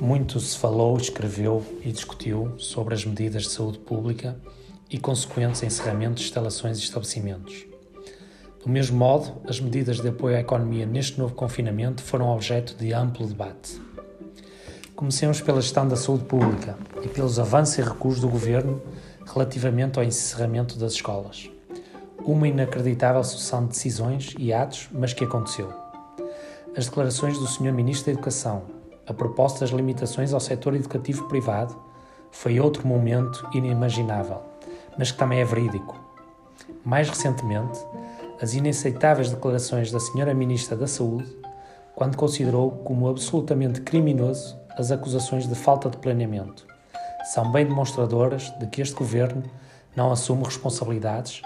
Muito se falou, escreveu e discutiu sobre as medidas de saúde pública e consequentes encerramentos de instalações e estabelecimentos. Do mesmo modo, as medidas de apoio à economia neste novo confinamento foram objeto de amplo debate. Comecemos pela gestão da saúde pública e pelos avanços e recuos do governo relativamente ao encerramento das escolas. Uma inacreditável sucessão de decisões e atos, mas que aconteceu. As declarações do Sr. Ministro da Educação, a proposta das limitações ao setor educativo privado foi outro momento inimaginável, mas que também é verídico. Mais recentemente, as inaceitáveis declarações da Sra. Ministra da Saúde, quando considerou como absolutamente criminoso as acusações de falta de planeamento, são bem demonstradoras de que este governo não assume responsabilidades,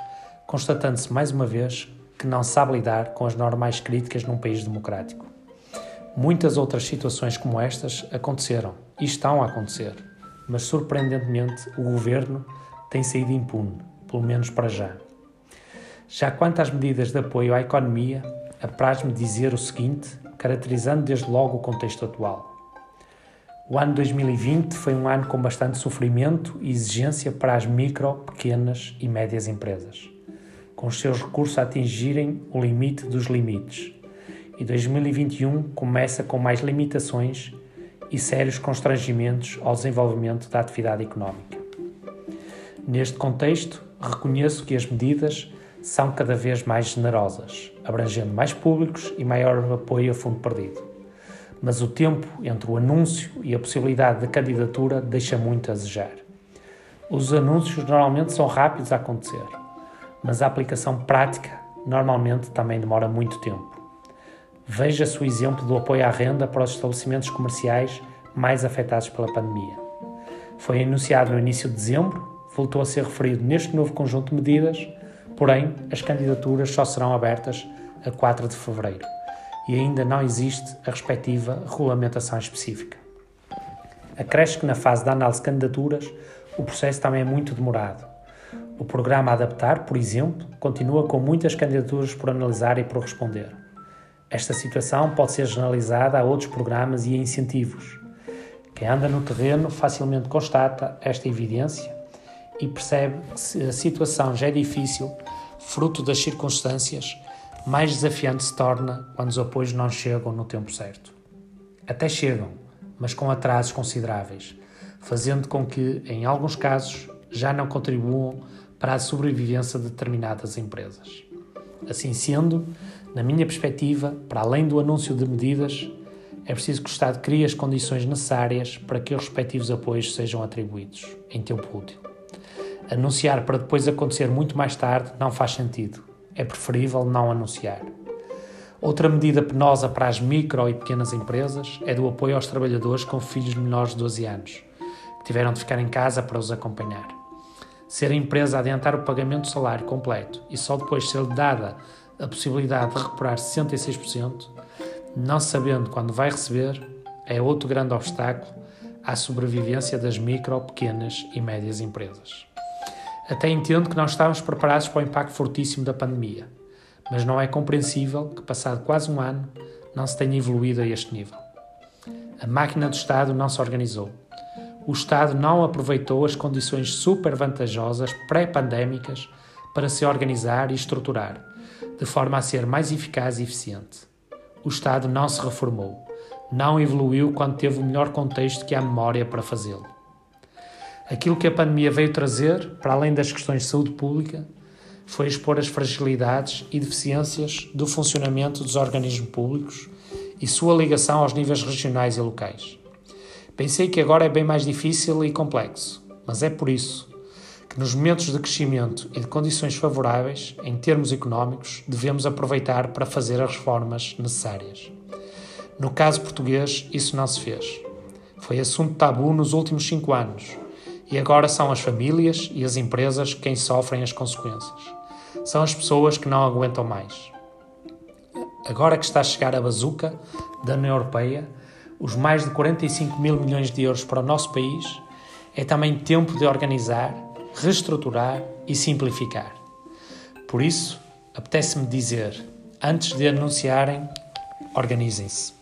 constatando-se mais uma vez que não sabe lidar com as normais críticas num país democrático. Muitas outras situações como estas aconteceram e estão a acontecer, mas surpreendentemente o governo tem saído impune, pelo menos para já. Já quanto às medidas de apoio à economia, apraz-me dizer o seguinte, caracterizando desde logo o contexto atual. O ano 2020 foi um ano com bastante sofrimento e exigência para as micro, pequenas e médias empresas, com os seus recursos a atingirem o limite dos limites e 2021 começa com mais limitações e sérios constrangimentos ao desenvolvimento da atividade económica. Neste contexto, reconheço que as medidas são cada vez mais generosas, abrangendo mais públicos e maior apoio a fundo perdido. Mas o tempo entre o anúncio e a possibilidade de candidatura deixa muito a desejar. Os anúncios normalmente são rápidos a acontecer, mas a aplicação prática normalmente também demora muito tempo. Veja-se o exemplo do apoio à renda para os estabelecimentos comerciais mais afetados pela pandemia. Foi anunciado no início de dezembro, voltou a ser referido neste novo conjunto de medidas, porém, as candidaturas só serão abertas a 4 de fevereiro e ainda não existe a respectiva regulamentação específica. Acresce que na fase da análise de candidaturas o processo também é muito demorado. O programa adaptar, por exemplo, continua com muitas candidaturas por analisar e por responder. Esta situação pode ser generalizada a outros programas e a incentivos. Quem anda no terreno facilmente constata esta evidência e percebe que se a situação já é difícil, fruto das circunstâncias, mais desafiante se torna quando os apoios não chegam no tempo certo. Até chegam, mas com atrasos consideráveis, fazendo com que, em alguns casos, já não contribuam para a sobrevivência de determinadas empresas. Assim sendo, na minha perspectiva, para além do anúncio de medidas, é preciso que o Estado crie as condições necessárias para que os respectivos apoios sejam atribuídos em tempo útil. Anunciar para depois acontecer muito mais tarde não faz sentido. É preferível não anunciar. Outra medida penosa para as micro e pequenas empresas é do apoio aos trabalhadores com filhos menores de 12 anos, que tiveram de ficar em casa para os acompanhar. Ser a empresa adiantar o pagamento do salário completo e só depois ser dada a possibilidade de recuperar 66%, não sabendo quando vai receber, é outro grande obstáculo à sobrevivência das micro, pequenas e médias empresas. Até entendo que não estávamos preparados para o impacto fortíssimo da pandemia, mas não é compreensível que, passado quase um ano, não se tenha evoluído a este nível. A máquina do Estado não se organizou. O Estado não aproveitou as condições super vantajosas pré-pandémicas para se organizar e estruturar, de forma a ser mais eficaz e eficiente. O Estado não se reformou, não evoluiu quando teve o melhor contexto que a memória para fazê-lo. Aquilo que a pandemia veio trazer, para além das questões de saúde pública, foi expor as fragilidades e deficiências do funcionamento dos organismos públicos e sua ligação aos níveis regionais e locais. Pensei que agora é bem mais difícil e complexo, mas é por isso que nos momentos de crescimento e de condições favoráveis, em termos económicos, devemos aproveitar para fazer as reformas necessárias. No caso português, isso não se fez. Foi assunto tabu nos últimos cinco anos e agora são as famílias e as empresas quem sofrem as consequências. São as pessoas que não aguentam mais. Agora que está a chegar a bazuca da União Europeia, os mais de 45 mil milhões de euros para o nosso país, é também tempo de organizar reestruturar e simplificar. Por isso, apetece-me dizer, antes de anunciarem, organizem-se.